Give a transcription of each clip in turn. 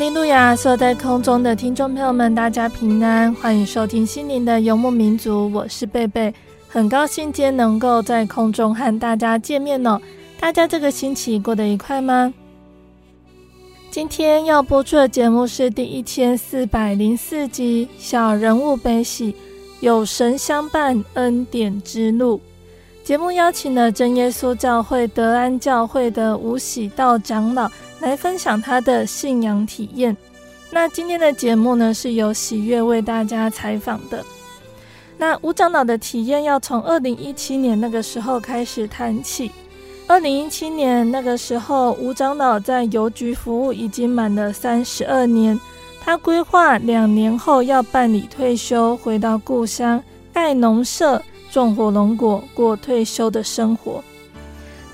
利路亚！所有在空中的听众朋友们，大家平安，欢迎收听心灵的游牧民族，我是贝贝，很高兴今天能够在空中和大家见面哦。大家这个星期过得愉快吗？今天要播出的节目是第一千四百零四集《小人物悲喜》，有神相伴，恩典之路。节目邀请了真耶稣教会德安教会的吴喜道长老来分享他的信仰体验。那今天的节目呢，是由喜悦为大家采访的。那吴长老的体验要从二零一七年那个时候开始谈起。二零一七年那个时候，吴长老在邮局服务已经满了三十二年，他规划两年后要办理退休，回到故乡盖农舍。种火龙果，过退休的生活。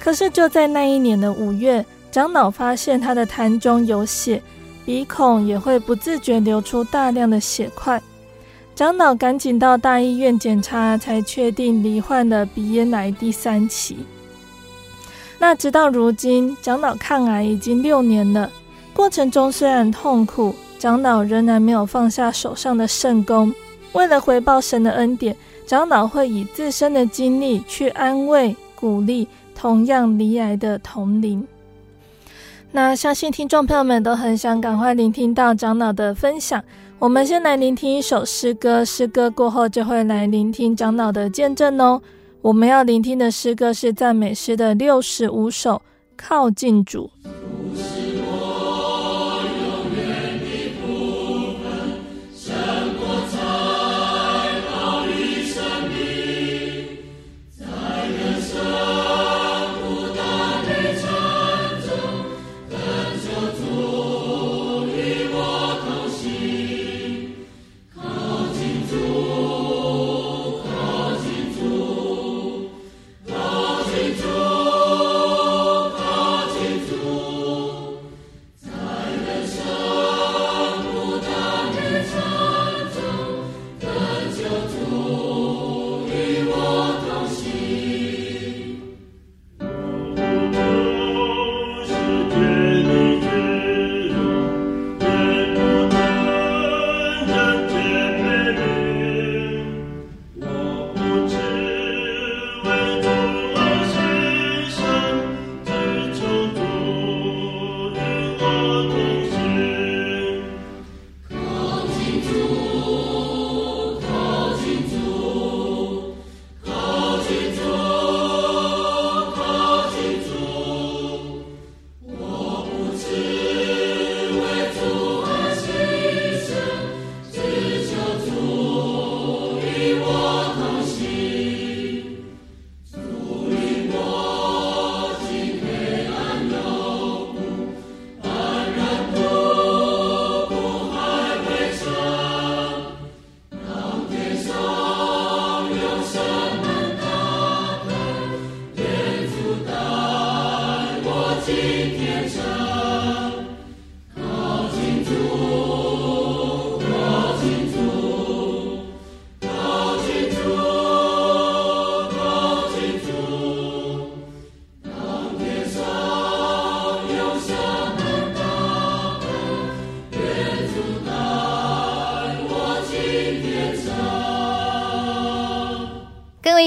可是就在那一年的五月，长老发现他的痰中有血，鼻孔也会不自觉流出大量的血块。长老赶紧到大医院检查，才确定罹患了鼻咽癌第三期。那直到如今，长老抗癌已经六年了。过程中虽然痛苦，长老仍然没有放下手上的圣工。为了回报神的恩典。长老会以自身的经历去安慰、鼓励同样罹癌的同龄。那相信听众朋友们都很想赶快聆听到长老的分享。我们先来聆听一首诗歌，诗歌过后就会来聆听长老的见证哦。我们要聆听的诗歌是赞美诗的六十五首，《靠近主》。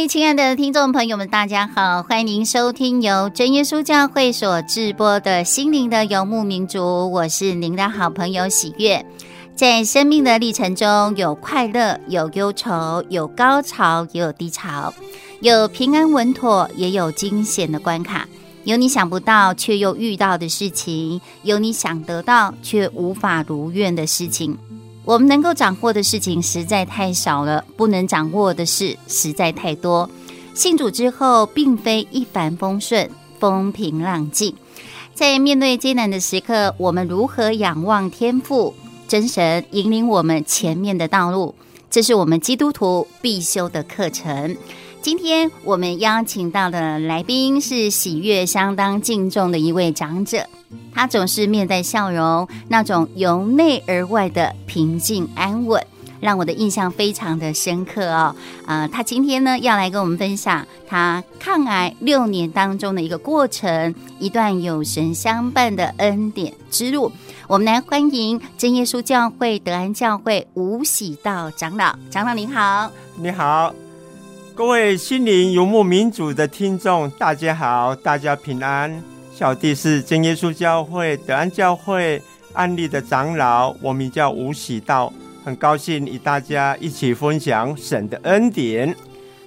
亲爱的听众朋友们，大家好，欢迎您收听由真耶稣教会所直播的《心灵的游牧民族》，我是您的好朋友喜悦。在生命的历程中，有快乐，有忧愁，有高潮，也有低潮，有平安稳妥，也有惊险的关卡，有你想不到却又遇到的事情，有你想得到却无法如愿的事情。我们能够掌握的事情实在太少了，不能掌握的事实在太多。信主之后，并非一帆风顺、风平浪静。在面对艰难的时刻，我们如何仰望天赋真神引领我们前面的道路？这是我们基督徒必修的课程。今天我们邀请到的来宾是喜悦相当敬重的一位长者，他总是面带笑容，那种由内而外的平静安稳，让我的印象非常的深刻哦。啊、他今天呢要来跟我们分享他抗癌六年当中的一个过程，一段有神相伴的恩典之路。我们来欢迎真耶稣教会德安教会吴喜道长老，长老您好，你好。各位心灵游牧民族的听众，大家好，大家平安。小弟是真耶稣教会德安教会安利的长老，我名叫吴喜道，很高兴与大家一起分享神的恩典。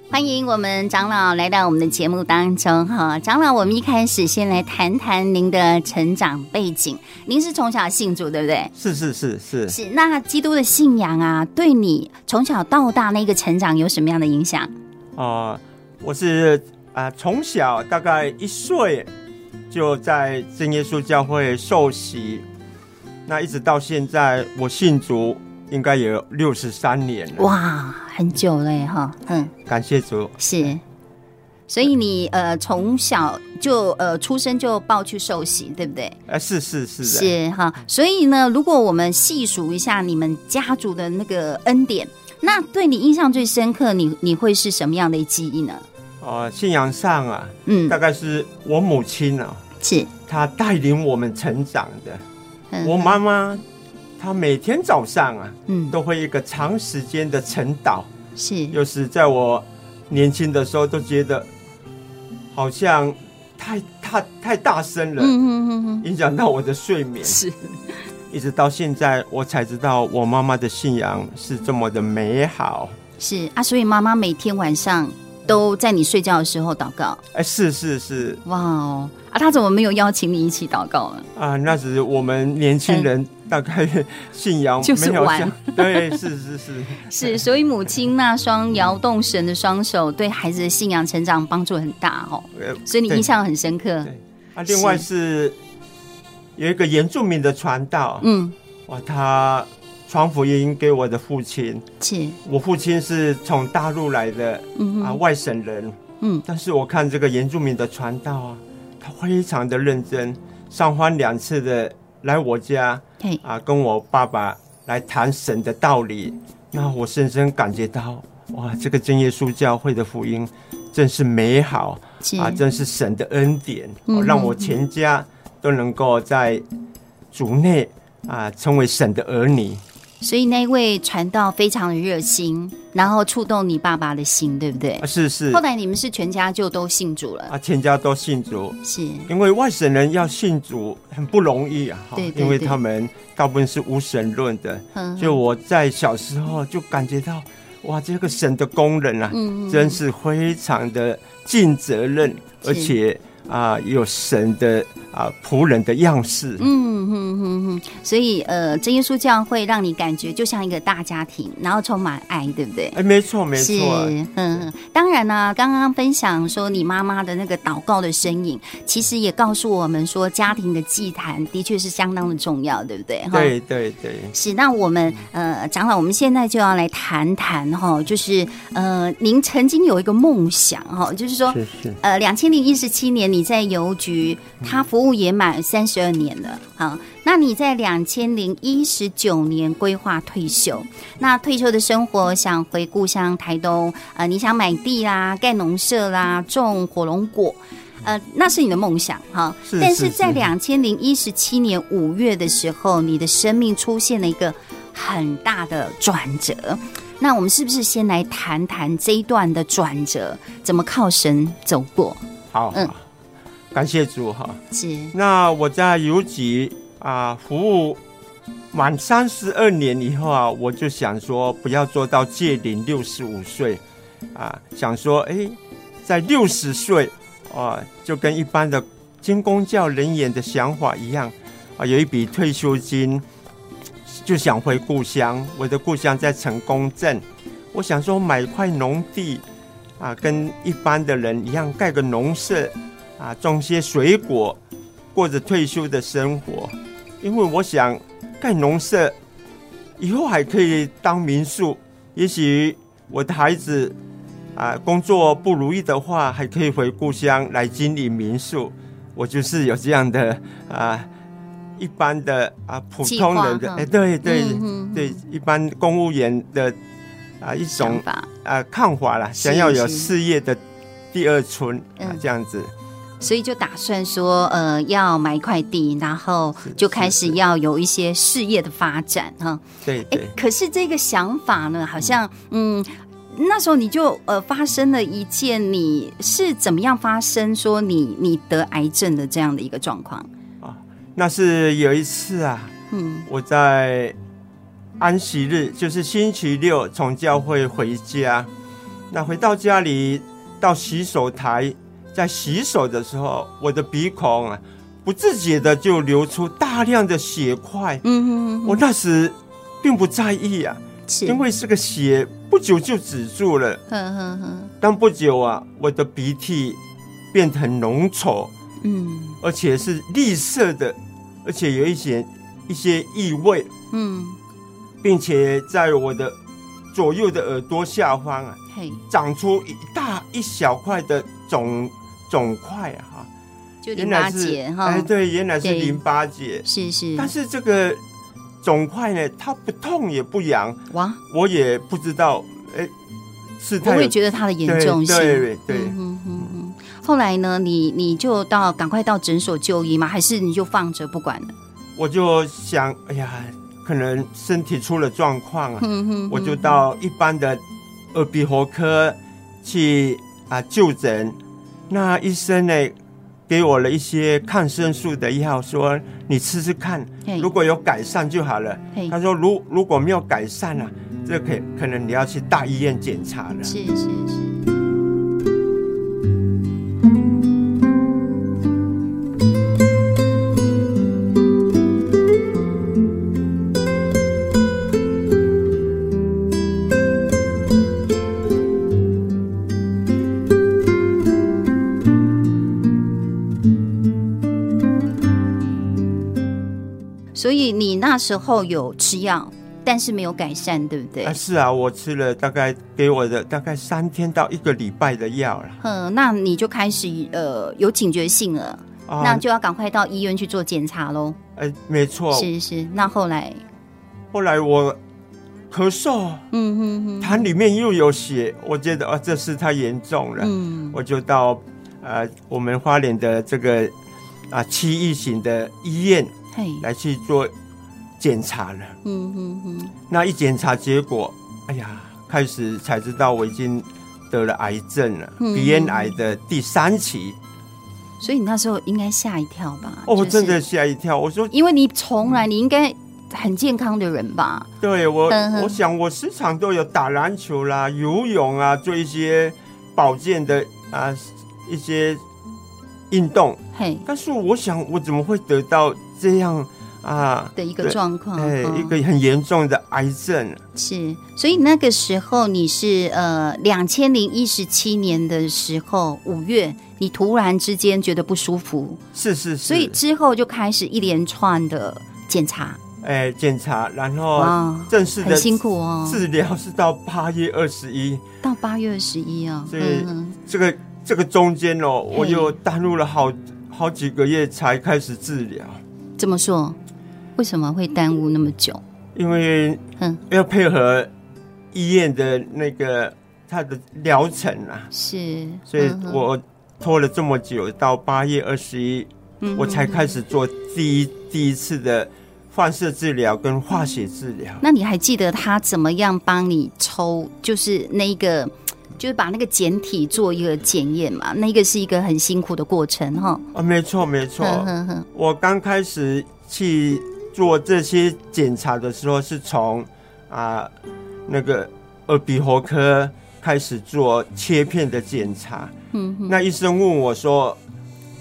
欢迎我们长老来到我们的节目当中哈，长老，我们一开始先来谈谈您的成长背景。您是从小信主，对不对？是是是是是。那基督的信仰啊，对你从小到大那个成长有什么样的影响？哦、呃，我是啊，从、呃、小大概一岁就在正耶稣教会受洗，那一直到现在，我信主应该有六十三年了。哇，很久了哈，嗯，感谢主。是，所以你呃从小就呃出生就抱去受洗，对不对？呃，是是是的，是哈。所以呢，如果我们细数一下你们家族的那个恩典。那对你印象最深刻，你你会是什么样的记忆呢？哦、呃，信仰上啊，嗯，大概是我母亲啊，是。她带领我们成长的。嗯、我妈妈她每天早上啊，嗯，都会一个长时间的晨祷，是，又是在我年轻的时候都觉得好像太太太大声了，嗯嗯嗯嗯，影响到我的睡眠。是。一直到现在，我才知道我妈妈的信仰是这么的美好。是啊，所以妈妈每天晚上都在你睡觉的时候祷告。哎，是是是。哇哦，啊，她怎么没有邀请你一起祷告呢？啊，那是我们年轻人大概信仰 就是玩。对，是是是是，所以母亲那双摇动神的双手，对孩子的信仰成长帮助很大哦。所以你印象很深刻。对啊，另外是。有一个原住民的传道，嗯，哇，他传福音给我的父亲，是，我父亲是从大陆来的，啊，外省人，嗯，但是我看这个原住民的传道啊，他非常的认真，上番两次的来我家，嘿。啊，跟我爸爸来谈神的道理，那我深深感觉到，哇，这个真耶稣教会的福音真是美好，啊，真是神的恩典，嗯、哼。让我全家。都能够在主内啊，成为神的儿女。所以那位传道非常的热心，然后触动你爸爸的心，对不对？是是。后来你们是全家就都信主了啊？全家都信主，是因为外省人要信主很不容易啊。对，对，对，因为他们大部分是无神论的。嗯。就我在小时候就感觉到，哇，这个神的工人啊，嗯，真是非常的尽责任，而且啊，有神的。啊，仆人的样式，嗯哼哼哼，所以呃，真耶稣教会让你感觉就像一个大家庭，然后充满爱，对不对？哎，没错，没错，是，嗯，当然呢、啊，刚刚分享说你妈妈的那个祷告的身影，其实也告诉我们说，家庭的祭坛的确是相当的重要，对不对？对对对，是。那我们呃，长老，我们现在就要来谈谈哈，就是呃，您曾经有一个梦想哈，就是说，是是呃，两千零一十七年你在邮局，他服。务也满三十二年了，好，那你在两千零一十九年规划退休，那退休的生活想回故乡台东，呃，你想买地啦、盖农舍啦、种火龙果，呃，那是你的梦想，哈。但是在两千零一十七年五月的时候，你的生命出现了一个很大的转折。那我们是不是先来谈谈这一段的转折，怎么靠神走过？好，嗯，感谢主哈。是。那我在邮局啊服务满三十二年以后啊，我就想说不要做到届龄六十五岁啊，想说哎，在六十岁啊，就跟一般的军工教人员的想法一样啊，有一笔退休金。就想回故乡，我的故乡在成功镇。我想说买块农地，啊，跟一般的人一样盖个农舍，啊，种些水果，过着退休的生活。因为我想盖农舍，以后还可以当民宿。也许我的孩子啊工作不如意的话，还可以回故乡来经营民宿。我就是有这样的啊。一般的啊，普通人的哎，对对、嗯、对，一般公务员的啊一种啊看法啦，想要有事业的第二春啊这样子，所以就打算说呃要买一块地，然后就开始要有一些事业的发展哈。对对，可是这个想法呢，好像嗯，那时候你就呃发生了一件，你是怎么样发生说你你得癌症的这样的一个状况？那是有一次啊，嗯，我在安息日，就是星期六，从教会回家。那回到家里，到洗手台，在洗手的时候，我的鼻孔啊，不自觉的就流出大量的血块。嗯哼，我那时并不在意啊，因为这个血不久就止住了。哼哼哼。但不久啊，我的鼻涕变得很浓稠。嗯，而且是绿色的，而且有一些一些异味。嗯，并且在我的左右的耳朵下方啊，嘿，长出一大一小块的肿肿块啊，哈，就淋巴结哈，哎，对，原来是淋巴结，是是。但是这个肿块呢，它不痛也不痒，哇，我也不知道，哎，是不会觉得它的严重性，对对。对嗯后来呢？你你就到赶快到诊所就医吗？还是你就放着不管了？我就想，哎呀，可能身体出了状况啊，哼哼哼，我就到一般的耳鼻喉科去啊就诊。那医生呢，给我了一些抗生素的药，说你吃吃看，如果有改善就好了。他说，如如果没有改善啊，这可可能你要去大医院检查了。是是是。那时候有吃药，但是没有改善，对不对？啊，是啊，我吃了大概给我的大概三天到一个礼拜的药了。嗯，那你就开始呃有警觉性了，啊、那就要赶快到医院去做检查喽。哎、呃，没错。是是，那后来，后来我咳嗽，嗯哼哼，痰里面又有血，我觉得啊，这事太严重了，嗯，我就到呃我们花莲的这个啊区域型的医院，嘿，来去做。检查了，嗯嗯嗯，那一检查结果，哎呀，开始才知道我已经得了癌症了，嗯、鼻咽癌的第三期。所以你那时候应该吓一跳吧？哦，就是、真的吓一跳。我说，因为你从来你应该很健康的人吧？对我，我想我时常都有打篮球啦、游泳啊，做一些保健的啊一些运动。嘿，但是我想，我怎么会得到这样？啊的一个状况，哎，一个很严重的癌症。是，所以那个时候你是呃，两千零一十七年的时候五月，你突然之间觉得不舒服，是是是，所以之后就开始一连串的检查，哎，检查，然后正式的很辛苦哦，治疗是到八月二十一，到八月二十一啊，所以这个这个中间哦，我又耽误了好好几个月才开始治疗。怎么说？为什么会耽误那么久？因为要配合医院的那个他的疗程啊，是，所以我拖了这么久，到八月二十一，我才开始做第一第一次的放射治疗跟化学治疗。那你还记得他怎么样帮你抽？就是那个，就是把那个简体做一个检验嘛？那个是一个很辛苦的过程哈。啊，没错没错。呵呵呵，我刚开始去做这些检查的时候，是从啊那个耳鼻喉科开始做切片的检查。嗯哼，那医生问我说，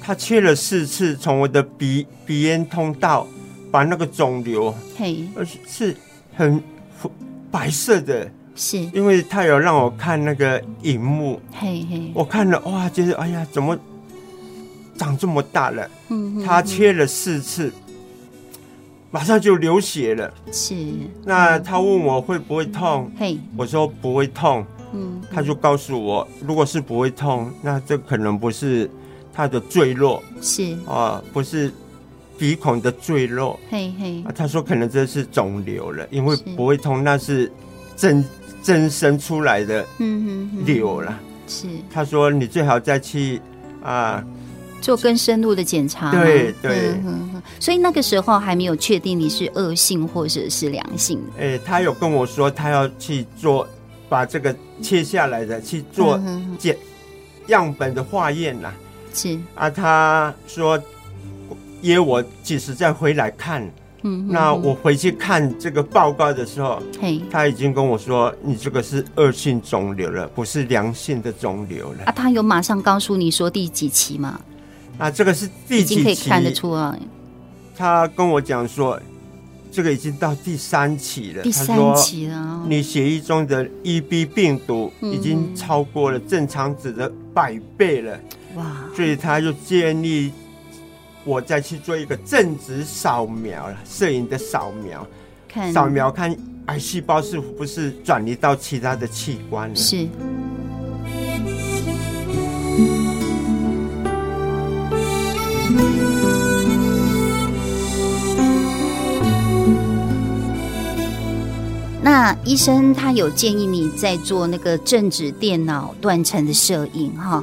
他切了四次，从我的鼻鼻咽通道。把那个肿瘤，嘿，而是是很白色的，是因为他有让我看那个荧幕，嘿嘿，我看了哇，就是哎呀，怎么长这么大了？嗯，他切了四次，马上就流血了。是，那他问我会不会痛？嘿，我说不会痛。嗯，他就告诉我，如果是不会痛，那这可能不是他的坠落，是啊，不是。鼻孔的坠落，嘿嘿，啊，他说可能这是肿瘤了，因为不会痛，那是增增生出来的瘤了。是，他说你最好再去啊做更深入的检查。对对，所以那个时候还没有确定你是恶性或者是良性。哎，他有跟我说他要去做把这个切下来的去做检样本的化验呐。是啊，他说。约我几时再回来看？嗯，那我回去看这个报告的时候，嘿，他已经跟我说，你这个是恶性肿瘤了，不是良性的肿瘤了。啊，他有马上告诉你说第几期吗？啊，这个是第几期？可以看得出来。他跟我讲说，这个已经到第三期了。第三期了。你血液中的 EB 病毒已经超过了正常值的百倍了。哇！所以他就建议。我再去做一个正子扫描了，摄影的扫描，看扫描看癌细胞是不是转移到其他的器官了。是。那医生他有建议你在做那个正子电脑断层的摄影哈，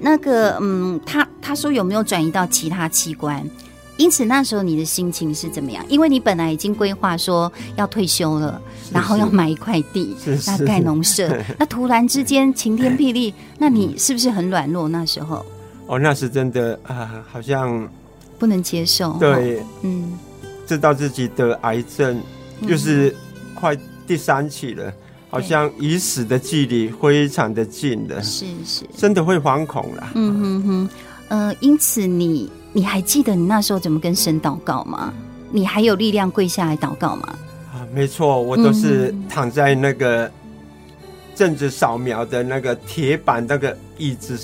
那个嗯，他他说有没有转移到其他器官？因此那时候你的心情是怎么样？因为你本来已经规划说要退休了，然后要买一块地，那盖农舍，那突然之间晴天霹雳，那你是不是很软弱？那时候哦，那是真的啊，好像不能接受。对，嗯，知道自己得癌症，就是快。第三起了，好像与死的距离非常的近了，是是，真的会惶恐了。嗯哼哼，呃，因此你你还记得你那时候怎么跟神祷告吗？你还有力量跪下来祷告吗？啊，没错，我都是躺在那个正子扫描的那个铁板那个椅子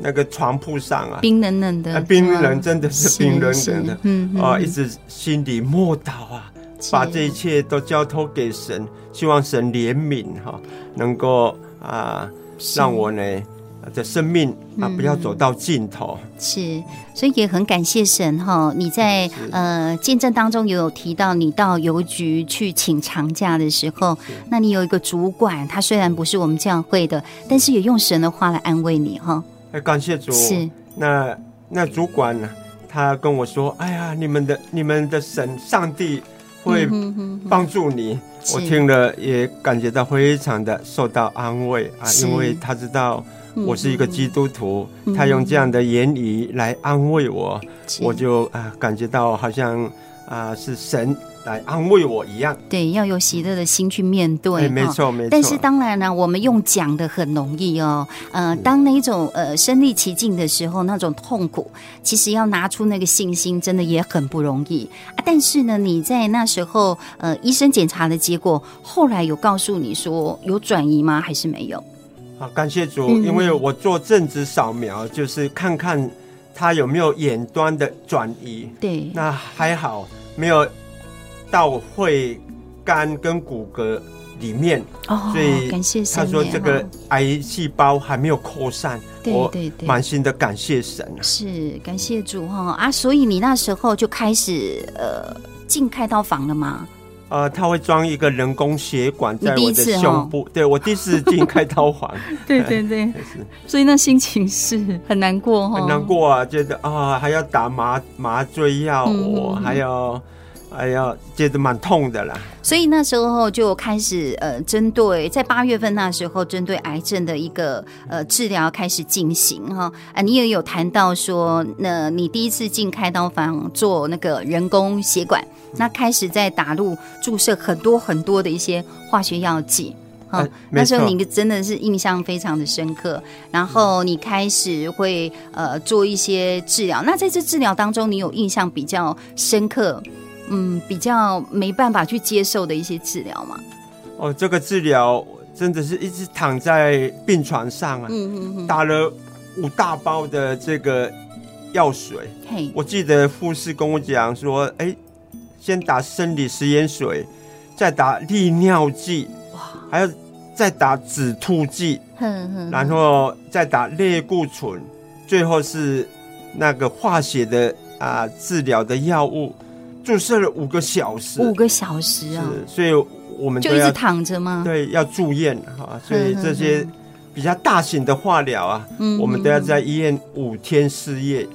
那个床铺上啊，冰冷冷的，冰冷真的是冰冷冷的，嗯。啊，一直心里默祷啊。把这一切都交托给神，希望神怜悯哈，能够啊，让我呢的生命啊不要走到尽头。是，所以也很感谢神哈。你在呃见证当中也有提到，你到邮局去请长假的时候，那你有一个主管，他虽然不是我们教会的，但是也用神的话来安慰你哈。哎，感谢主。是，那那主管呢，他跟我说：“哎呀，你们的你们的神上帝。”会帮助你，我听了也感觉到非常的受到安慰啊，因为他知道我是一个基督徒，他用这样的言语来安慰我，我就啊感觉到好像啊是神。来安慰我一样，对，要有喜乐的心去面对。没错，没错。但是当然呢，我们用讲的很容易哦。呃，当那种呃身历其境的时候，那种痛苦，其实要拿出那个信心，真的也很不容易啊。但是呢，你在那时候，呃，医生检查的结果，后来有告诉你说有转移吗？还是没有？好，感谢主，因为我做正子扫描，就是看看他有没有眼端的转移。对，那还好，没有。到会肝跟骨骼里面，哦、所以他说这个癌细胞还没有扩散，对对对，满心的感谢神啊！是感谢主哈啊！所以你那时候就开始呃进开刀房了吗？呃，他会装一个人工血管在我的胸部，对我第一次进开刀房，对 对对，所以那心情是很难过哈，很难过啊，觉得啊、哦、还要打麻麻醉药，我、嗯、还要。哎呀，觉得蛮痛的啦。所以那时候就开始呃，针对在八月份那时候，针对癌症的一个呃治疗开始进行哈。啊，你也有谈到说，那你第一次进开刀房做那个人工血管，那开始在打入注射很多很多的一些化学药剂。啊，那时候你真的是印象非常的深刻。然后你开始会呃做一些治疗。那在这治疗当中，你有印象比较深刻？嗯，比较没办法去接受的一些治疗嘛？哦，这个治疗真的是一直躺在病床上啊，嗯嗯嗯，打了五大包的这个药水。嘿，我记得护士跟我讲说，哎，先打生理食盐水，再打利尿剂，哇，还要再打止吐剂，哼哼，然后再打类固醇，最后是那个化血的啊治疗的药物。注射了五个小时，五个小时啊！所以我们就一直躺着吗？对，要住院哈。所以这些比较大型的化疗啊，嗯、我们都要在医院五天四夜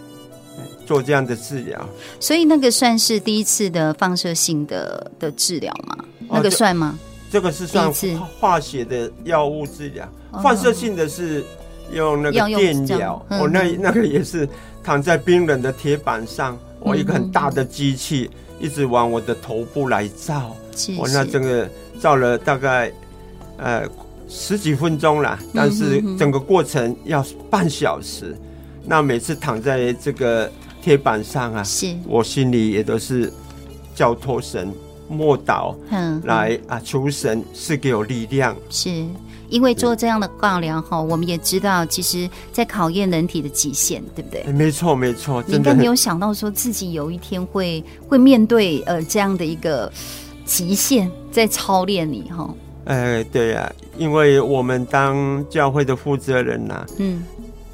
做这样的治疗。所以那个算是第一次的放射性的的治疗吗？那个算吗？这，这个是算化学的药物治疗，哦、放射性的是用那个电疗。哦，那那个也是躺在冰冷的铁板上。我一个很大的机器一直往我的头部来照，我那整个照了大概呃十几分钟了，但是整个过程要半小时。那每次躺在这个铁板上啊，是我心里也都是叫托神、默祷，来啊求神赐给我力量。是。因为做这样的化疗哈，我们也知道，其实在考验人体的极限，对不对？没错，没错。你应该没有想到说自己有一天会会面对呃这样的一个极限，在操练你哈。哎，对呀、啊，因为我们当教会的负责人呐、啊，嗯，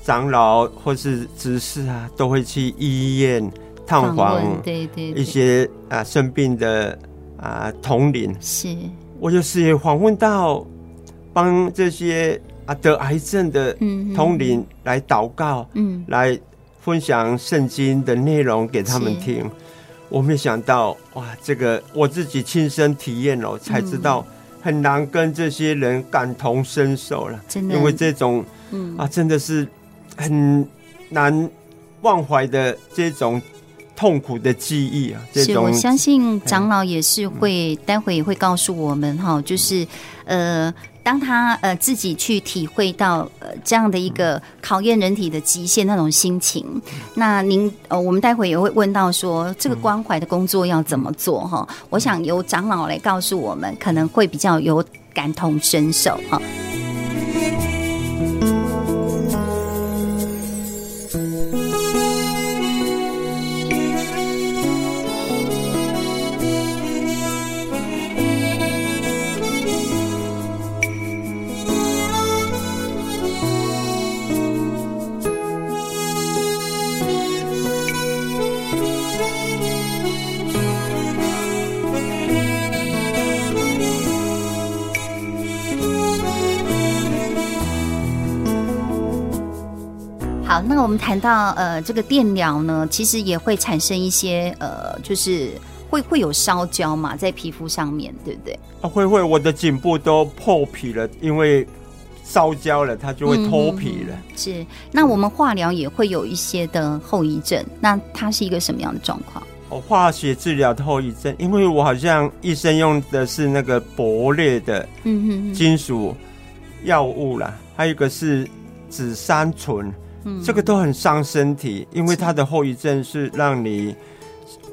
长老或是执事啊，都会去医院探访，对对，一些啊生病的啊同龄。是，我就是也访问到。帮这些啊得癌症的同龄来祷告，嗯，来分享圣经的内容给他们听。我没想到哇，这个我自己亲身体验了，才知道很难跟这些人感同身受了。真的，因为这种啊，真的是很难忘怀的这种痛苦的记忆啊。这种，是我相信长老也是会，待会也会告诉我们哈，就是呃。当他呃自己去体会到呃这样的一个考验人体的极限那种心情，那您呃我们待会也会问到说这个关怀的工作要怎么做哈？我想由长老来告诉我们，可能会比较有感同身受哈。那我们谈到呃，这个电疗呢，其实也会产生一些呃，就是会会有烧焦嘛，在皮肤上面，对不对？啊，会会，我的颈部都破皮了，因为烧焦了，它就会脱皮了。嗯、是，那我们化疗也会有一些的后遗症，那它是一个什么样的状况？哦，化学治疗的后遗症，因为我好像医生用的是那个铂类的嗯金属药物啦，还有一个是紫杉醇。这个都很伤身体，因为它的后遗症是让你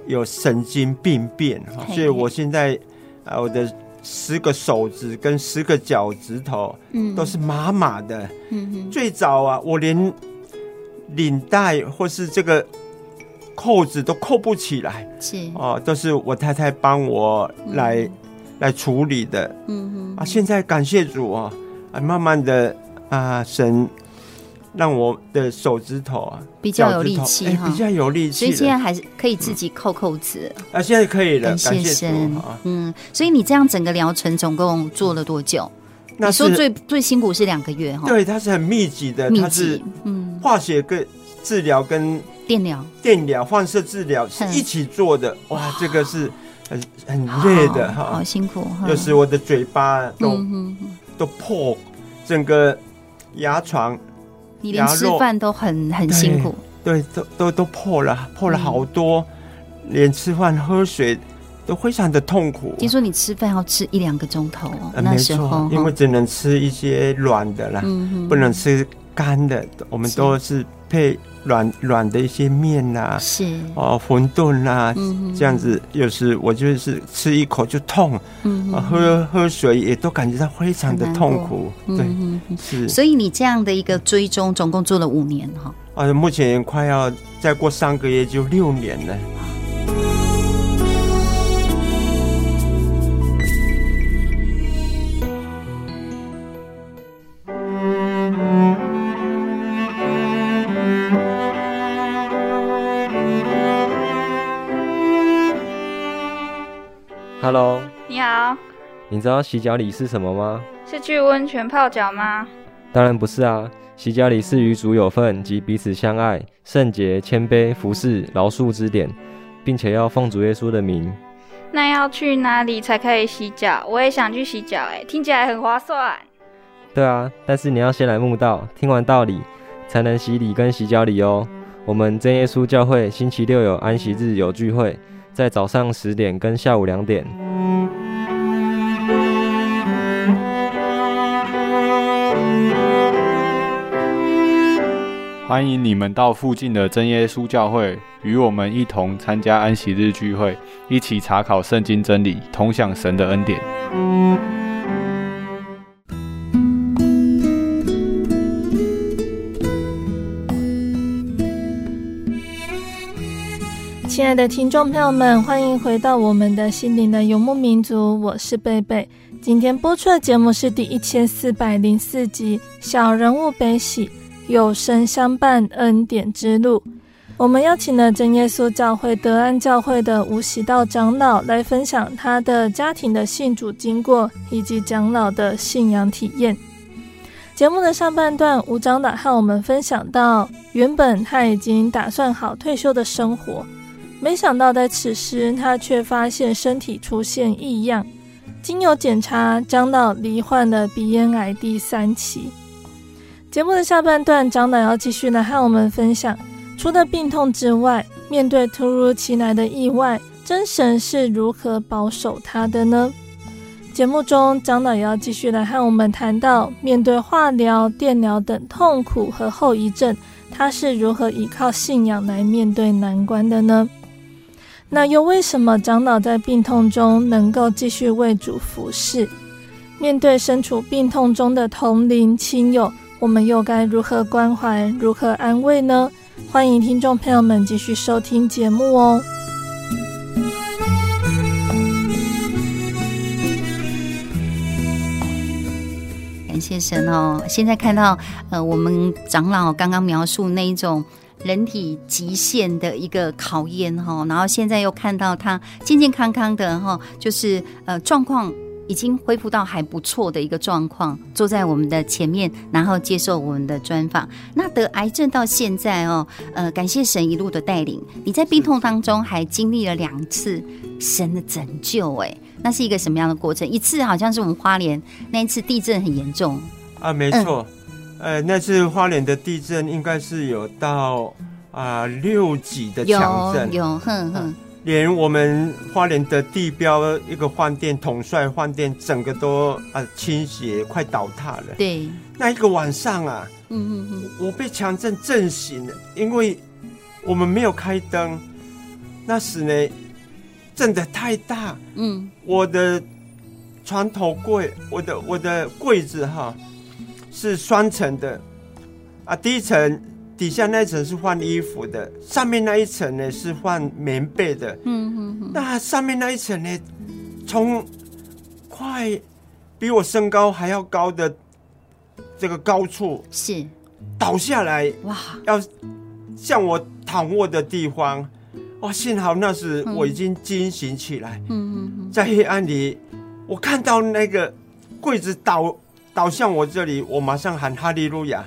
有神经病变哈，所以我现在啊，我的十个手指跟十个脚趾头，嗯，都是麻麻的。嗯，最早啊，我连领带或是这个扣子都扣不起来，是哦，都是我太太帮我来来处理的。嗯哼，啊，现在感谢主啊，啊，慢慢的啊，神。让我的手指头啊比较有力气哈，比较有力气，所以现在还是可以自己扣扣子。啊，现在可以了，感谢神。嗯，所以你这样整个疗程总共做了多久？你说最最辛苦是两个月哈？对，它是很密集的，它是嗯，化学跟治疗跟电疗、电疗、放射治疗是一起做的。哇，这个是很很累的哈，好辛苦。就是我的嘴巴都、嗯、都破，整个牙床，你连吃饭都很很辛苦。对，都都都破了，破了好多，嗯、连吃饭喝水都非常的痛苦。听说你吃饭要吃一两个钟头，呃、那时候因为只能吃一些软的啦，嗯、不能吃干的，我们都是配。软软的一些面呐、啊，是哦，馄饨啦，这样子，有时我就是吃一口就痛，嗯，喝喝水也都感觉到非常的痛苦，对，是。所以你这样的一个追踪，总共做了五年哈。啊，目前快要再过三个月就六年了。Hello，你好。你知道洗脚礼是什么吗？是去温泉泡脚吗？当然不是啊！洗脚礼是与主有份及彼此相爱、圣洁、谦卑、服侍、饶恕之典，并且要奉主耶稣的名。那要去哪里才可以洗脚？我也想去洗脚，哎，听起来很划算。对啊，但是你要先来慕道，听完道理，才能洗礼跟洗脚礼哦。我们真耶稣教会星期六有安息日有聚会。在早上十点跟下午两点，欢迎你们到附近的真耶稣教会，与我们一同参加安息日聚会，一起查考圣经真理，同享神的恩典。亲爱的听众朋友们，欢迎回到我们的心灵的游牧民族，我是贝贝。今天播出的节目是第一千四百零四集《小人物悲喜，有神相伴恩典之路》。我们邀请了真耶稣教会德安教会的吴喜道长老来分享他的家庭的信主经过以及长老的信仰体验。节目的上半段，吴长老和我们分享到，原本他已经打算好退休的生活。没想到在此时，他却发现身体出现异样。经由检查，张老罹患了鼻咽癌第三期。节目的下半段，张老要继续来和我们分享，除了病痛之外，面对突如其来的意外，真神是如何保守他的呢？节目中，张老也要继续来和我们谈到，面对化疗、电疗等痛苦和后遗症，他是如何依靠信仰来面对难关的呢？那又为什么长老在病痛中能够继续为主服侍？面对身处病痛中的同龄亲友，我们又该如何关怀、如何安慰呢？欢迎听众朋友们继续收听节目哦。感谢神哦！现在看到呃，我们长老刚刚描述那一种。人体极限的一个考验哈，然后现在又看到他健健康康的哈，就是呃状况已经恢复到还不错的一个状况，坐在我们的前面，然后接受我们的专访。那得癌症到现在哦，呃，感谢神一路的带领，你在病痛当中还经历了两次神的拯救，哎，那是一个什么样的过程？一次好像是我们花莲那一次地震很严重啊，没错。呃，那次花莲的地震应该是有到啊、呃、六级的强震，有哼哼、呃，连我们花莲的地标一个饭店统帅饭店，整个都啊、呃、倾斜，快倒塌了。对，那一个晚上啊，嗯嗯嗯，我被强震震醒了，因为我们没有开灯，那时呢震的太大，嗯，我的床头柜，我的我的柜子哈。是双层的啊，第一层底下那一层是换衣服的，上面那一层呢是换棉被的。嗯嗯嗯。那上面那一层呢，从快比我身高还要高的这个高处是倒下来哇，要向我躺卧的地方哇！幸好那时我已经惊醒起来。嗯嗯嗯。在黑暗里，我看到那个柜子倒。倒向我这里，我马上喊哈利路亚，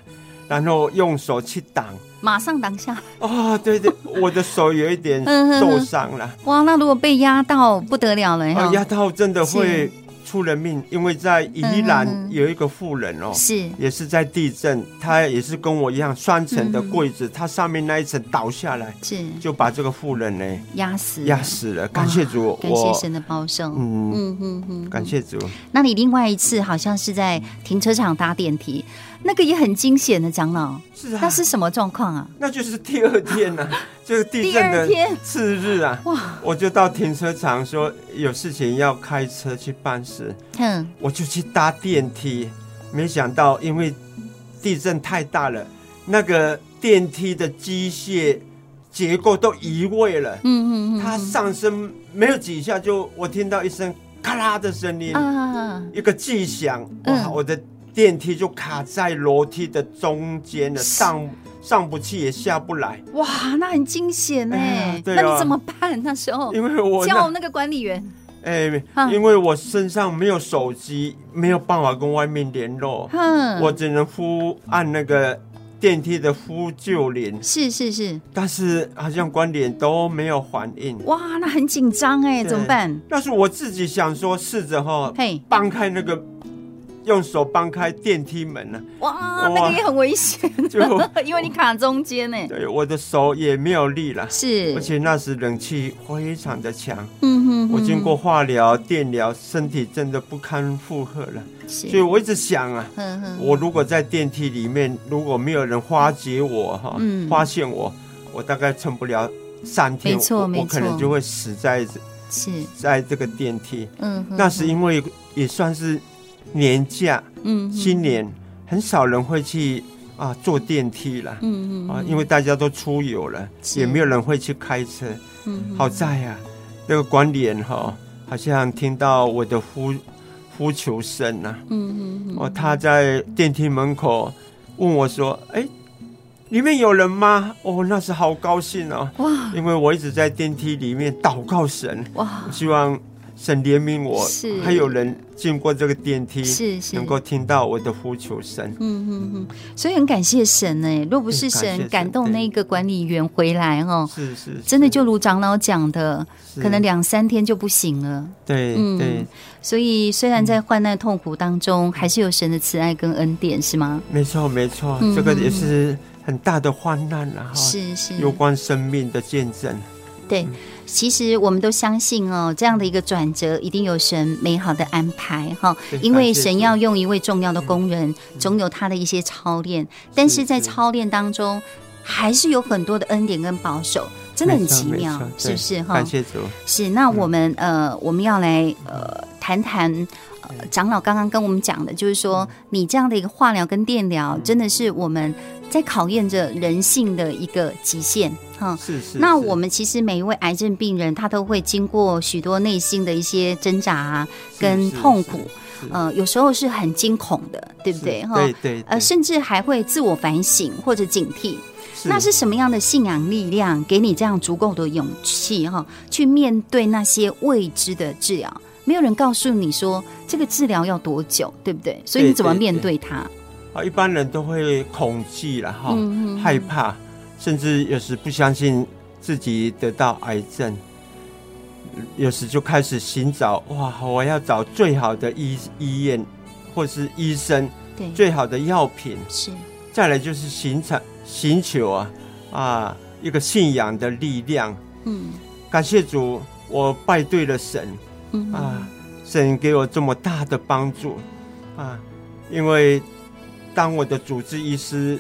然后用手去挡，马上挡下。哦，对对，我的手有一点受伤了。哇，那如果被压到不得了了呀！压到真的会。出人命，因为在宜兰有一个富人哦，是也是在地震，他也是跟我一样，双层的柜子，它上面那一层倒下来，是就把这个富人呢压死，压死了。感谢主，感谢神的保守。嗯嗯嗯嗯，感谢主。那你另外一次好像是在停车场搭电梯。那个也很惊险的长老，是啊，那是什么状况啊？那就是第二天呢、啊，就是地震的次日啊。哇！我就到停车场说有事情要开车去办事，嗯，我就去搭电梯，没想到因为地震太大了，那个电梯的机械结构都移位了，嗯嗯嗯，它上升没有几下就我听到一声咔啦的声音啊，一个巨响，哇，我的。电梯就卡在楼梯的中间了，上上不去也下不来。哇，那很惊险哎！那你怎么办？那时候因为我叫那个管理员。哎，因为我身上没有手机，没有办法跟外面联络。哼，我只能呼按那个电梯的呼救铃。是是是，但是好像管理员都没有反应。哇，那很紧张哎，怎么办？但是我自己想说，试着哈，嘿，帮开那个。用手帮开电梯门呢、啊？哇，那个也很危险，就 因为你卡中间呢。对，我的手也没有力了。是，而且那时冷气非常的强。嗯哼，哼，我经过化疗、电疗，身体真的不堪负荷了。所以我一直想啊，哼哼我如果在电梯里面，如果没有人发觉我哈，嗯、发现我，我大概撑不了三天，没错，没错，我可能就会死在是在这个电梯。嗯，那是因为也算是。年假，嗯，新年很少人会去啊坐电梯了，嗯嗯啊，因为大家都出游了，也没有人会去开车，嗯，好在呀，那个管理员哈，好像听到我的呼呼求声呐，嗯嗯，哦，他在电梯门口问我说：“哎，里面有人吗？”哦，那是好高兴哦，哇，因为我一直在电梯里面祷告神，哇，希望。神怜悯我，是还有人经过这个电梯，是是能够听到我的呼求声，嗯嗯嗯，所以很感谢神呢。若不是神感动那个管理员回来哦，是是，真的就如长老讲的，可能两三天就不行了。对，嗯对。所以虽然在患难痛苦当中，还是有神的慈爱跟恩典，是吗？没错没错，这个也是很大的患难啊，是是，有关生命的见证。对。其实我们都相信哦，这样的一个转折一定有神美好的安排哈，因为神要用一位重要的工人，总有他的一些操练，但是在操练当中，还是有很多的恩典跟保守，真的很奇妙，是不是哈？感谢主。是，那我们呃，我们要来呃谈谈。长老刚刚跟我们讲的，就是说你这样的一个化疗跟电疗，真的是我们在考验着人性的一个极限哈。是是。那我们其实每一位癌症病人，他都会经过许多内心的一些挣扎啊，跟痛苦，呃，有时候是很惊恐的，对不对哈？对对。呃，甚至还会自我反省或者警惕。那是什么样的信仰力量，给你这样足够的勇气哈，去面对那些未知的治疗？没有人告诉你说这个治疗要多久，对不对？所以你怎么面对它？啊，一般人都会恐惧了哈，嗯、害怕，甚至有时不相信自己得到癌症，有时就开始寻找哇，我要找最好的医医院或是医生，对，最好的药品是。再来就是寻找寻求啊啊一个信仰的力量，嗯，感谢主，我拜对了神。啊，神给我这么大的帮助啊！因为当我的主治医师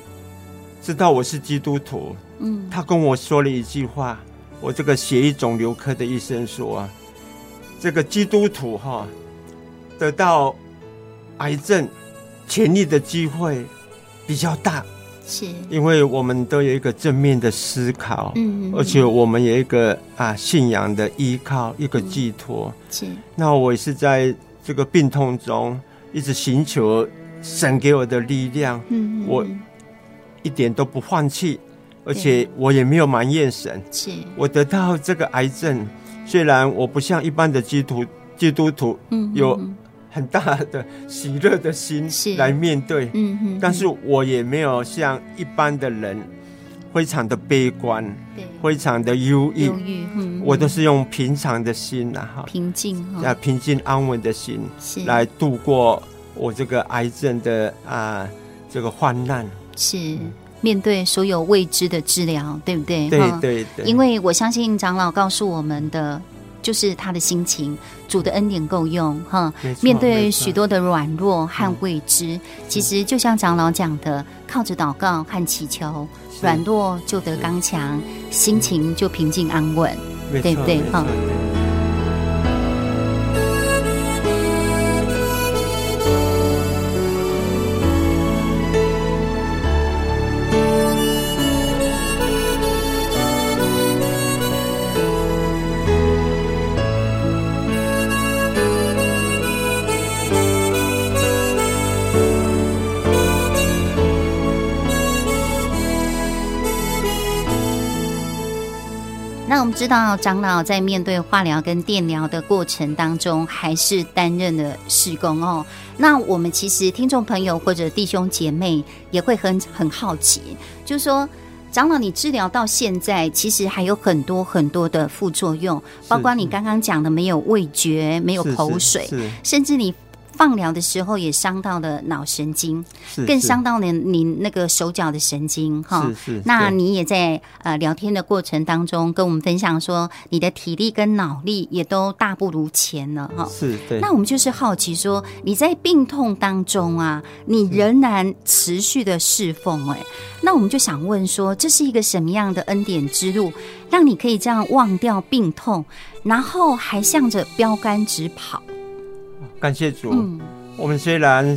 知道我是基督徒，嗯，他跟我说了一句话，我这个血液肿瘤科的医生说，这个基督徒哈得到癌症痊愈的机会比较大。是，因为我们都有一个正面的思考，嗯，而且我们有一个啊信仰的依靠，一个寄托。是，那我也是在这个病痛中一直寻求神给我的力量，嗯，我一点都不放弃，而且我也没有埋怨神。是，我得到这个癌症，虽然我不像一般的基督徒基督徒，嗯，有很大的喜乐的心来面对，嗯哼，但是我也没有像一般的人非常的悲观，对，非常的忧郁，忧郁，嗯，我都是用平常的心啊，哈，平静，啊，平静安稳的心来度过我这个癌症的啊这个患难，是。面对所有未知的治疗，对不对？对对对，因为我相信长老告诉我们的。就是他的心情，主的恩典够用哈。面对许多的软弱和未知，其实就像长老讲的，靠着祷告和祈求，软弱就得刚强，心情就平静安稳，对不对哈？知道长老在面对化疗跟电疗的过程当中，还是担任了事工哦。那我们其实听众朋友或者弟兄姐妹也会很很好奇，就是说，长老你治疗到现在，其实还有很多很多的副作用，包括你刚刚讲的没有味觉、没有口水，甚至你。放疗的时候也伤到了脑神经，更伤到了你那个手脚的神经哈。那你也在呃聊天的过程当中跟我们分享说，你的体力跟脑力也都大不如前了哈。是，对。那我们就是好奇说，你在病痛当中啊，你仍然持续的侍奉哎，那我们就想问说，这是一个什么样的恩典之路，让你可以这样忘掉病痛，然后还向着标杆直跑？感谢主，嗯、我们虽然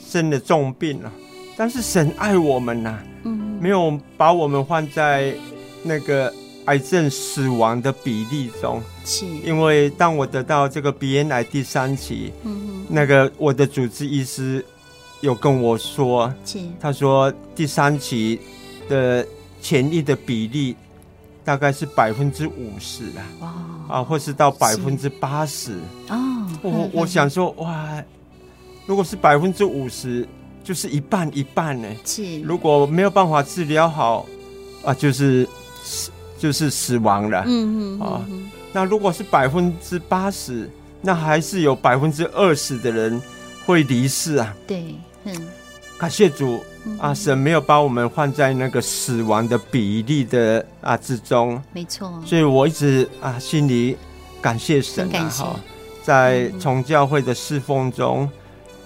生了重病了，但是神爱我们呐、啊，嗯、没有把我们放在那个癌症死亡的比例中。是，因为当我得到这个鼻咽癌第三期，嗯、那个我的主治医师有跟我说，他说第三期的潜力的比例大概是百分之五十啊，啊，或是到百分之八十。哦。我我想说，哇，如果是百分之五十，就是一半一半呢。是，如果没有办法治疗好，啊，就是死，就是死亡了。嗯嗯啊，那如果是百分之八十，那还是有百分之二十的人会离世啊。对，嗯，感谢主啊，神没有把我们放在那个死亡的比例的啊之中。没错，所以我一直啊心里感谢神啊，哈。在从教会的侍奉中，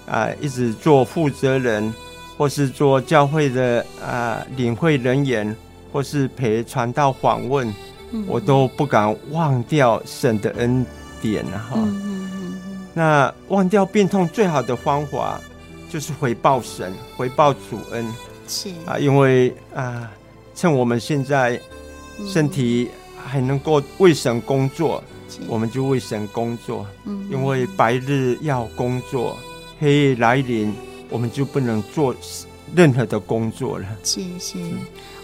啊、呃，一直做负责人，或是做教会的啊、呃、领会人员，或是陪传道访问，嗯、我都不敢忘掉神的恩典哈。嗯、那忘掉病痛最好的方法，就是回报神，回报主恩。是啊，因为啊，趁我们现在身体还能够为神工作。我们就为神工作，因为白日要工作，黑夜来临，我们就不能做任何的工作了。是是，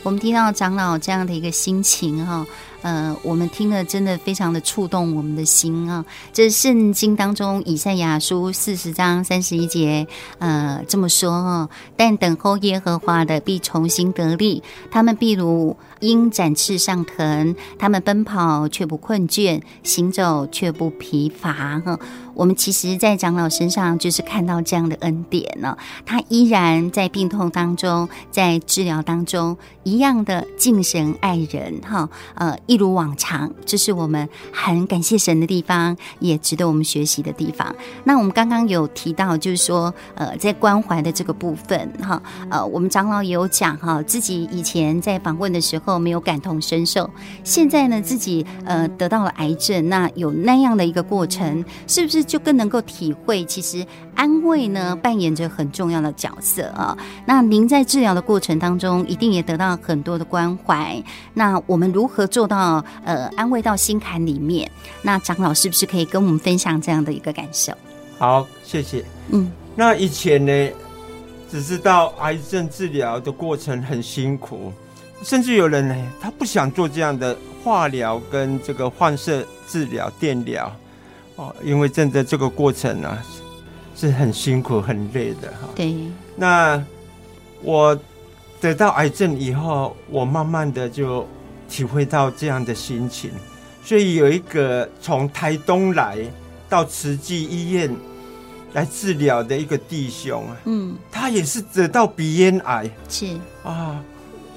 我们听到长老这样的一个心情哈。呃，我们听了真的非常的触动我们的心啊！这是圣经当中以赛亚书四十章三十一节，呃，这么说哦。但等候耶和华的必重新得力，他们必如鹰展翅上腾，他们奔跑却不困倦，行走却不疲乏。哈，我们其实，在长老身上就是看到这样的恩典呢。他依然在病痛当中，在治疗当中，一样的敬神爱人。哈，呃，一。如往常，这是我们很感谢神的地方，也值得我们学习的地方。那我们刚刚有提到，就是说，呃，在关怀的这个部分，哈，呃，我们长老也有讲，哈，自己以前在访问的时候没有感同身受，现在呢，自己呃得到了癌症，那有那样的一个过程，是不是就更能够体会，其实安慰呢扮演着很重要的角色啊？那您在治疗的过程当中，一定也得到很多的关怀。那我们如何做到？呃，安慰到心坎里面。那长老是不是可以跟我们分享这样的一个感受？好，谢谢。嗯，那以前呢，只知道癌症治疗的过程很辛苦，甚至有人呢，他不想做这样的化疗跟这个放射治疗、电疗哦，因为正在这个过程呢、啊，是很辛苦、很累的哈。对。那我得到癌症以后，我慢慢的就体会到这样的心情。所以有一个从台东来到慈济医院来治疗的一个弟兄啊，嗯，他也是得到鼻咽癌，是啊。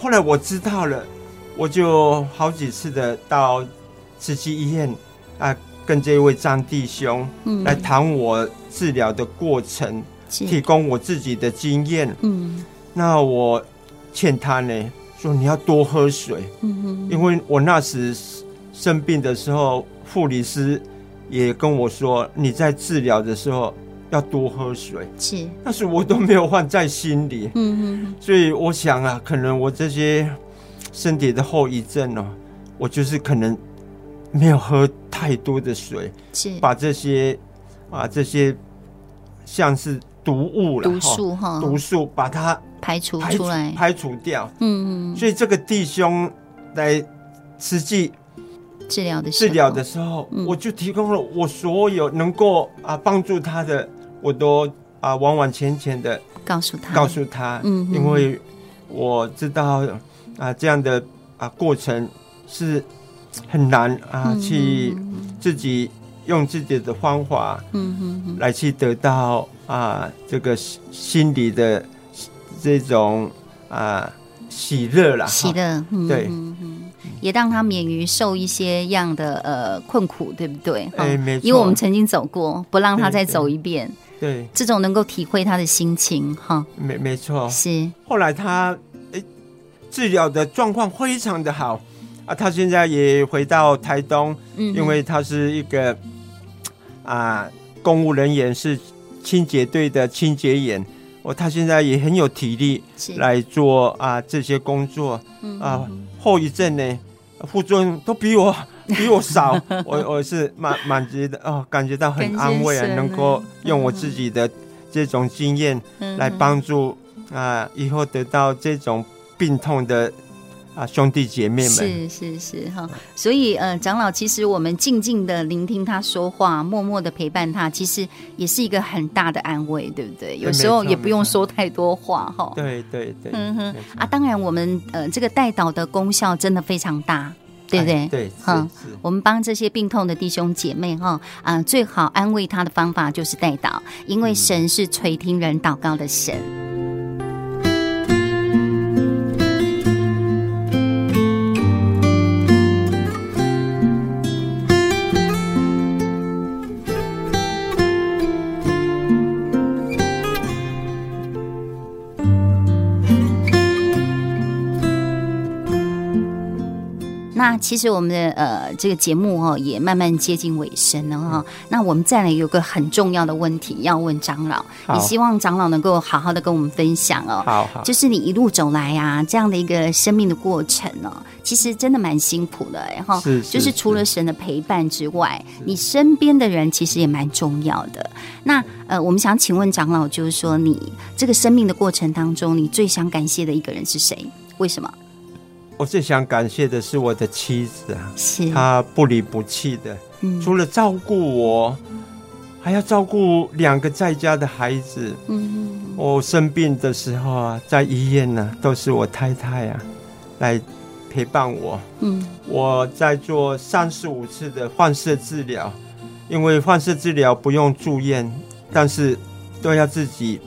后来我知道了，我就好几次的到慈济医院啊，跟这位张弟兄来谈我治疗的过程，提供我自己的经验。嗯，那我劝他呢，说你要多喝水。嗯哼，因为我那时生病的时候，护理师也跟我说，你在治疗的时候要多喝水。是，但是我都没有放在心里。嗯哼，所以我想啊，可能我这些身体的后遗症哦，我就是可能。没有喝太多的水，是把这些啊这些像是毒物了，毒素哈，毒素把它排除出来，排除掉。嗯嗯。所以这个弟兄来实际治疗的治疗的时候，嗯、我就提供了我所有能够啊帮助他的，我都啊完完全全的告诉他，告诉他。嗯，因为我知道啊这样的啊过程是。很难啊，去自己用自己的方法，嗯哼，来去得到啊这个心里的这种啊喜乐啦，喜乐，对，也让他免于受一些样的呃困苦，对不对？哎，没错，因为我们曾经走过，不让他再走一遍，对，这种能够体会他的心情，哈，没没错，是。后来他哎治疗的状况非常的好。啊，他现在也回到台东，嗯，因为他是一个啊公务人员，是清洁队的清洁员。哦，他现在也很有体力来做啊这些工作。啊，后遗症呢，副作用都比我 比我少。我我是满满觉的哦，感觉到很安慰啊，能够用我自己的这种经验来帮助啊，以后得到这种病痛的。啊，兄弟姐妹们，是是是哈，所以呃，长老其实我们静静的聆听他说话，默默的陪伴他，其实也是一个很大的安慰，对不对？有时候也不用说太多话哈。对对对，嗯哼啊，当然我们呃这个代祷的功效真的非常大，对不对？对，哈，我们帮这些病痛的弟兄姐妹哈啊，最好安慰他的方法就是代祷，因为神是垂听人祷告的神。那其实我们的呃这个节目哦也慢慢接近尾声了哈。那我们再来有个很重要的问题要问长老，也希望长老能够好好的跟我们分享哦。好，好，就是你一路走来啊，这样的一个生命的过程哦，其实真的蛮辛苦的哎哈。是，就是除了神的陪伴之外，你身边的人其实也蛮重要的。那呃，我们想请问长老，就是说你这个生命的过程当中，你最想感谢的一个人是谁？为什么？我最想感谢的是我的妻子啊，是她不离不弃的，嗯、除了照顾我，还要照顾两个在家的孩子。嗯，我生病的时候啊，在医院呢、啊，都是我太太啊来陪伴我。嗯，我在做三十五次的放射治疗，因为放射治疗不用住院，但是都要自己。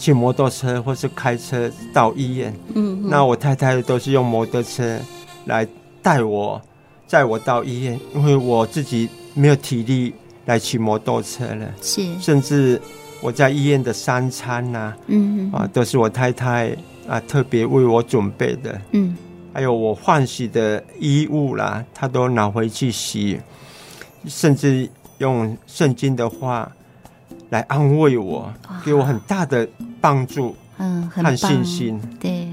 骑摩托车或是开车到医院，嗯，那我太太都是用摩托车来带我，载我到医院，因为我自己没有体力来骑摩托车了。是，甚至我在医院的三餐呐、啊，嗯啊，都是我太太啊特别为我准备的。嗯，还有我换洗的衣物啦，她都拿回去洗，甚至用圣经的话来安慰我，给我很大的帮助，嗯，和信心，对，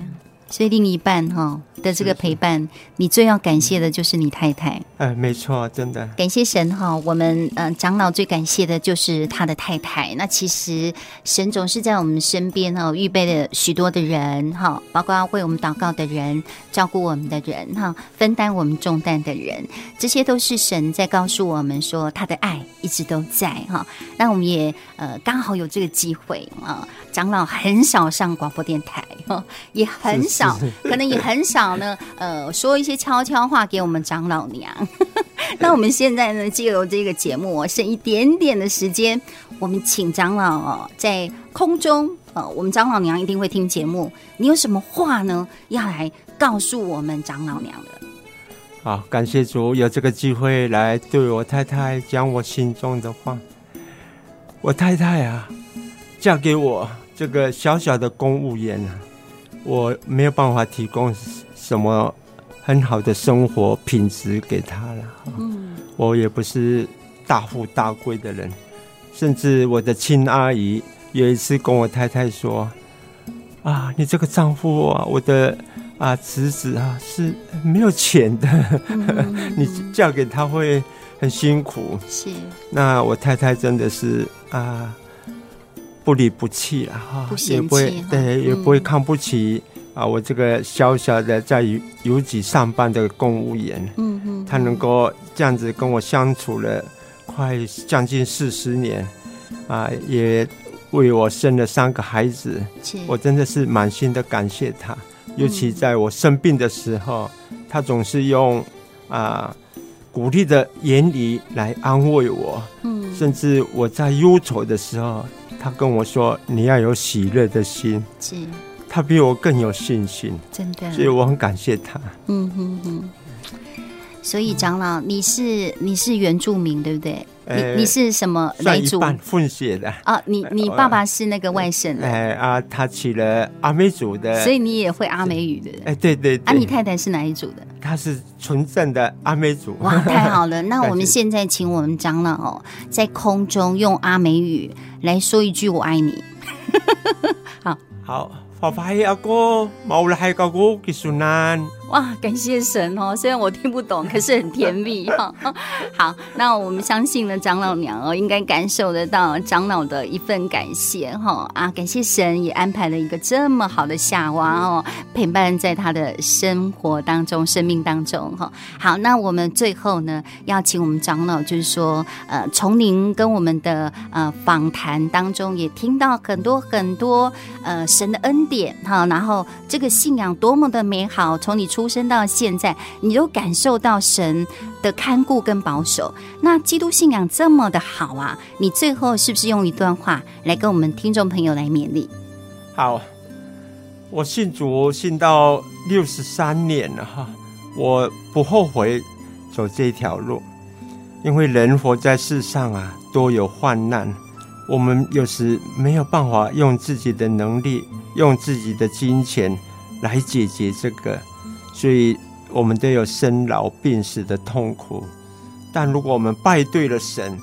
所以另一半哈的这个陪伴，是是你最要感谢的就是你太太。哎，没错，真的。感谢神哈，我们嗯长老最感谢的就是他的太太。那其实神总是在我们身边哈，预备了许多的人哈，包括为我们祷告的人、照顾我们的人哈、分担我们重担的人，这些都是神在告诉我们说他的爱一直都在哈。那我们也呃刚好有这个机会啊，长老很少上广播电台哈，也很少。少，可能也很少好呢。呃，说一些悄悄话给我们长老娘。那我们现在呢，借由这个节目，剩一点点的时间，我们请长老哦，在空中，呃，我们长老娘一定会听节目。你有什么话呢，要来告诉我们长老娘的？好，感谢主有这个机会来对我太太讲我心中的话。我太太啊，嫁给我这个小小的公务员啊。我没有办法提供什么很好的生活品质给他了。嗯，我也不是大富大贵的人，甚至我的亲阿姨有一次跟我太太说：“啊，你这个丈夫啊，我的啊侄子啊是没有钱的，嗯、你嫁给他会很辛苦。”是。那我太太真的是啊。不离不弃了哈，也不会对，也不会看不起啊！我这个小小的在邮局上班的公务员，嗯嗯，他能够这样子跟我相处了快将近四十年，啊，也为我生了三个孩子，我真的是满心的感谢他。尤其在我生病的时候，他总是用啊鼓励的言语来安慰我，嗯，甚至我在忧愁的时候。他跟我说：“你要有喜乐的心。”是，他比我更有信心，真的，所以我很感谢他。嗯哼哼。所以长老，你是你是原住民对不对？你你是什么来族？混血的啊。你你 爸爸是那个外省的。哎啊，他娶了阿美族的，所以你也会阿美语的。哎，对对。啊，你太太是哪一族的？她是纯正的阿美族。哇，太好了！那我们现在请我们长老哦，在空中用阿美语来说一句“我爱你”。好，好。爸爸阿哥，冇来个哥嘅顺难。哇，感谢神哦！虽然我听不懂，可是很甜蜜哈。好，那我们相信呢，长老娘哦，应该感受得到长老的一份感谢哈啊！感谢神也安排了一个这么好的夏娃哦，陪伴在他的生活当中、生命当中哈。好，那我们最后呢，要请我们长老，就是说，呃，从您跟我们的呃访谈当中，也听到很多很多呃神的恩。典哈，然后这个信仰多么的美好，从你出生到现在，你都感受到神的看顾跟保守。那基督信仰这么的好啊，你最后是不是用一段话来跟我们听众朋友来勉励？好，我信主信到六十三年了哈，我不后悔走这条路，因为人活在世上啊，多有患难。我们有时没有办法用自己的能力，用自己的金钱来解决这个，所以我们都有生老病死的痛苦。但如果我们拜对了神，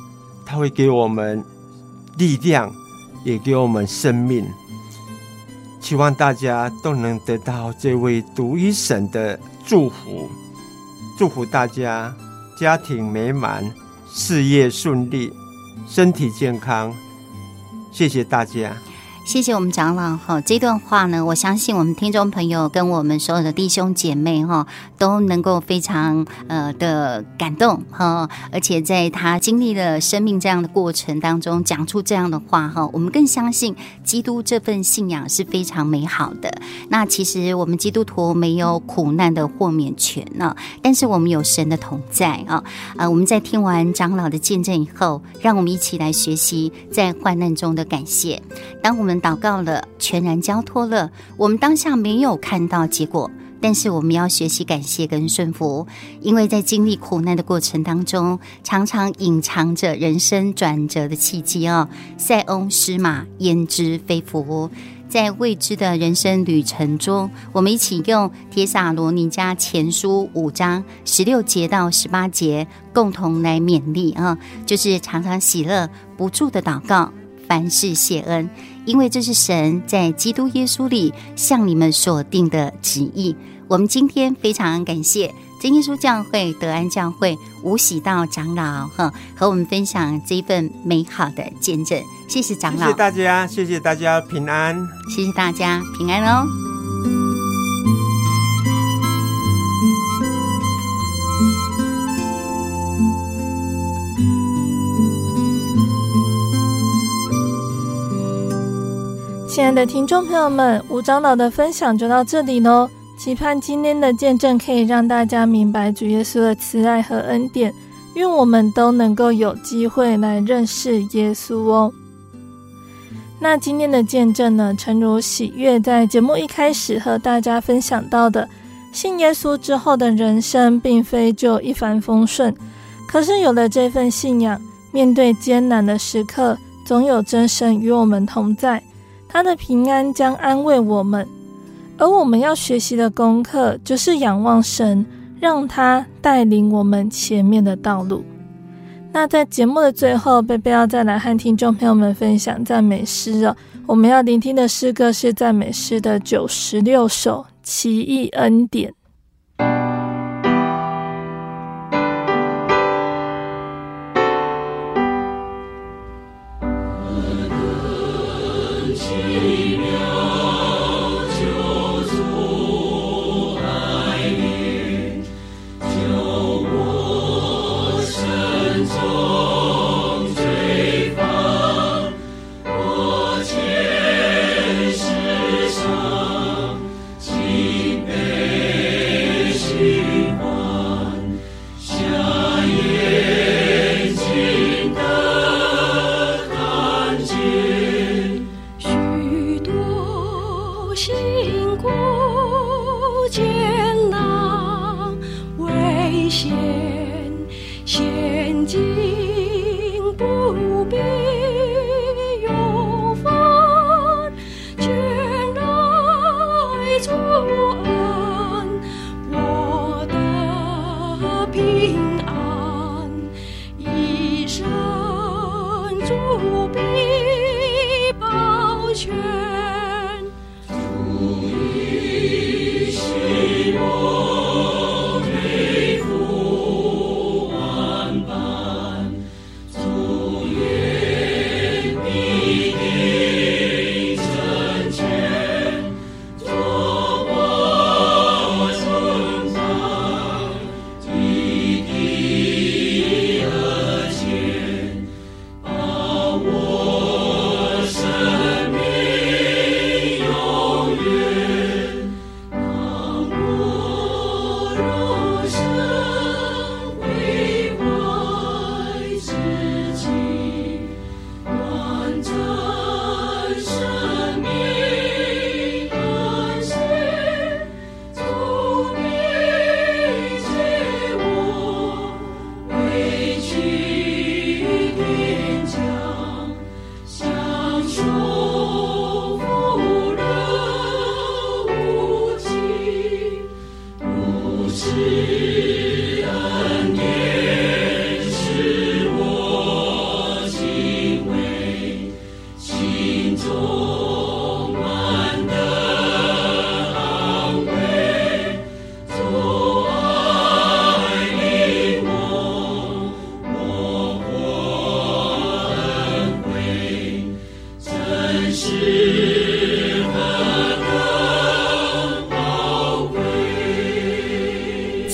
他会给我们力量，也给我们生命。希望大家都能得到这位独一神的祝福，祝福大家家庭美满，事业顺利，身体健康。谢谢大家。谢谢我们长老哈，这段话呢，我相信我们听众朋友跟我们所有的弟兄姐妹哈，都能够非常呃的感动哈，而且在他经历了生命这样的过程当中，讲出这样的话哈，我们更相信基督这份信仰是非常美好的。那其实我们基督徒没有苦难的豁免权呢，但是我们有神的同在啊。呃，我们在听完长老的见证以后，让我们一起来学习在患难中的感谢。当我们祷告了，全然交托了。我们当下没有看到结果，但是我们要学习感谢跟顺服，因为在经历苦难的过程当中，常常隐藏着人生转折的契机哦。塞翁失马，焉知非福？在未知的人生旅程中，我们一起用帖撒罗尼迦前书五章十六节到十八节，共同来勉励啊，就是常常喜乐，不住的祷告，凡事谢恩。因为这是神在基督耶稣里向你们所定的旨意。我们今天非常感谢真耶稣教会德安教会吴喜道长老哈，和我们分享这一份美好的见证。谢谢长老，谢谢大家，谢谢大家平安，谢谢大家平安哦。亲爱的听众朋友们，吴长老的分享就到这里喽。期盼今天的见证可以让大家明白主耶稣的慈爱和恩典，愿我们都能够有机会来认识耶稣哦。那今天的见证呢，诚如喜悦在节目一开始和大家分享到的，信耶稣之后的人生并非就一帆风顺，可是有了这份信仰，面对艰难的时刻，总有真神与我们同在。他的平安将安慰我们，而我们要学习的功课就是仰望神，让他带领我们前面的道路。那在节目的最后，贝贝要再来和听众朋友们分享赞美诗了。我们要聆听的诗歌是赞美诗的九十六首《奇异恩典》。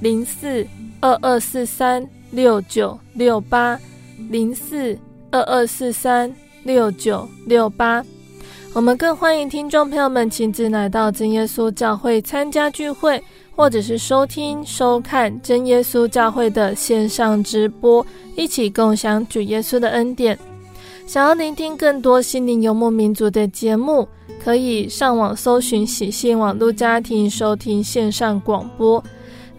零四。二二四三六九六八零四二二四三六九六八，我们更欢迎听众朋友们亲自来到真耶稣教会参加聚会，或者是收听收看真耶稣教会的线上直播，一起共享主耶稣的恩典。想要聆听更多心灵游牧民族的节目，可以上网搜寻喜信网络家庭收听线上广播。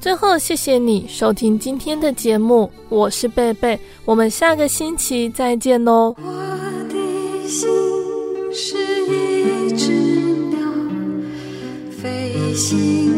最后，谢谢你收听今天的节目，我是贝贝，我们下个星期再见哦。我的心是一只鸟，飞行